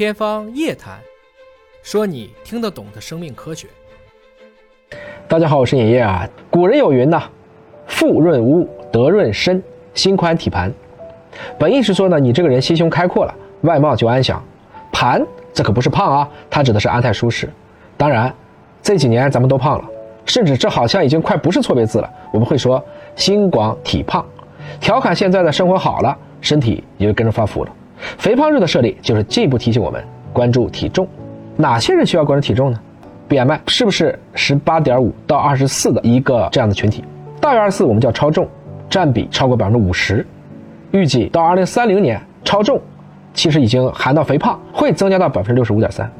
天方夜谭，说你听得懂的生命科学。大家好，我是尹烨啊。古人有云呐，富润屋，德润身，心宽体盘。本意是说呢，你这个人心胸开阔了，外貌就安详。盘，这可不是胖啊，它指的是安泰舒适。当然，这几年咱们都胖了，甚至这好像已经快不是错别字了。我们会说心广体胖，调侃现在的生活好了，身体也就跟着发福了。肥胖日的设立就是进一步提醒我们关注体重。哪些人需要关注体重呢？BMI 是不是十八点五到二十四的一个这样的群体？大于二十四我们叫超重，占比超过百分之五十。预计到二零三零年，超重其实已经含到肥胖，会增加到百分之六十五点三。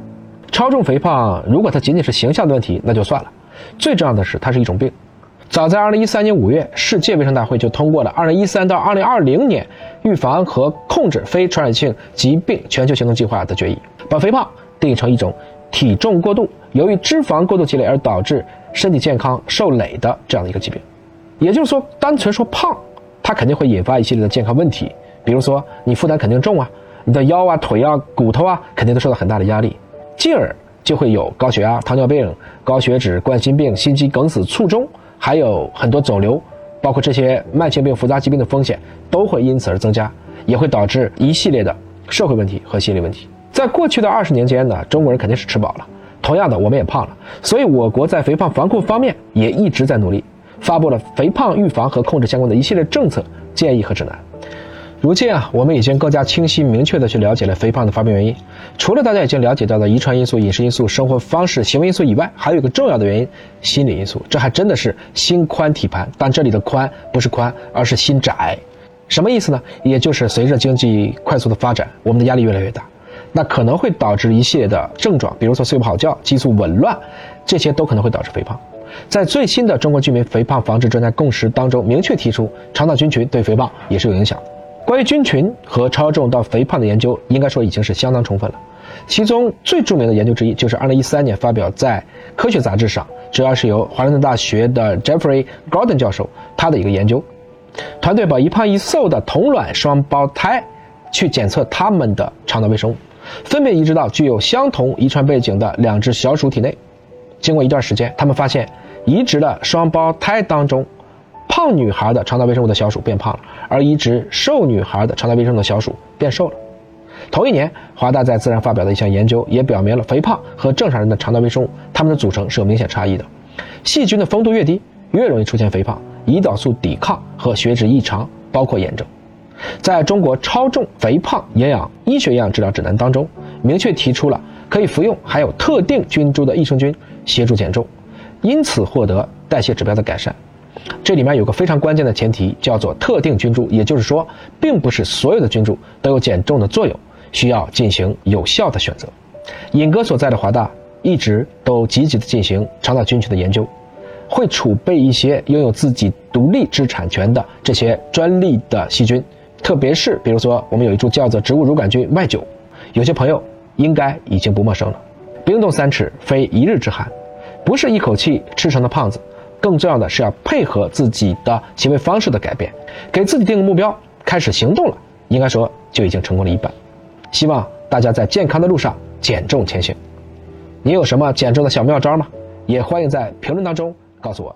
超重肥胖如果它仅仅是形象的问题，那就算了。最重要的是它是一种病。早在二零一三年五月，世界卫生大会就通过了二零一三到二零二零年预防和控制非传染性疾病全球行动计划的决议，把肥胖定义成一种体重过度。由于脂肪过度积累而导致身体健康受累的这样的一个疾病，也就是说，单纯说胖，它肯定会引发一系列的健康问题，比如说你负担肯定重啊，你的腰啊、腿啊、骨头啊，肯定都受到很大的压力，进而就会有高血压、糖尿病、高血脂、冠心病、心肌梗死、卒中，还有很多肿瘤，包括这些慢性病、复杂疾病的风险都会因此而增加，也会导致一系列的社会问题和心理问题。在过去的二十年间呢，中国人肯定是吃饱了。同样的，我们也胖了，所以我国在肥胖防控方面也一直在努力，发布了肥胖预防和控制相关的一系列政策建议和指南。如今啊，我们已经更加清晰明确的去了解了肥胖的发病原因。除了大家已经了解到的遗传因素、饮食因素、生活方式、行为因素以外，还有一个重要的原因——心理因素。这还真的是心宽体盘，但这里的宽不是宽，而是心窄。什么意思呢？也就是随着经济快速的发展，我们的压力越来越大。那可能会导致一系列的症状，比如说睡不好觉、激素紊乱，这些都可能会导致肥胖。在最新的中国居民肥胖防治专家共识当中，明确提出肠道菌群对肥胖也是有影响。关于菌群和超重到肥胖的研究，应该说已经是相当充分了。其中最著名的研究之一，就是2013年发表在《科学》杂志上，主要是由华盛顿大学的 Jeffrey Gordon 教授他的一个研究。团队把一胖一瘦的同卵双胞胎去检测他们的肠道微生物。分别移植到具有相同遗传背景的两只小鼠体内，经过一段时间，他们发现移植的双胞胎当中，胖女孩的肠道微生物的小鼠变胖了，而移植瘦女孩的肠道微生物的小鼠变瘦了。同一年，华大在《自然》发表的一项研究也表明了肥胖和正常人的肠道微生物，它们的组成是有明显差异的。细菌的丰度越低，越容易出现肥胖、胰岛素抵抗和血脂异常，包括炎症。在中国超重肥胖营养医学营养治疗指南当中，明确提出了可以服用含有特定菌株的益生菌协助减重，因此获得代谢指标的改善。这里面有个非常关键的前提，叫做特定菌株，也就是说，并不是所有的菌株都有减重的作用，需要进行有效的选择。尹哥所在的华大一直都积极的进行肠道菌群的研究，会储备一些拥有自己独立知识产权的这些专利的细菌。特别是，比如说，我们有一株叫做植物乳杆菌 Y 九，有些朋友应该已经不陌生了。冰冻三尺，非一日之寒，不是一口气吃成的胖子。更重要的是要配合自己的行为方式的改变，给自己定个目标，开始行动了，应该说就已经成功了一半。希望大家在健康的路上减重前行。你有什么减重的小妙招吗？也欢迎在评论当中告诉我。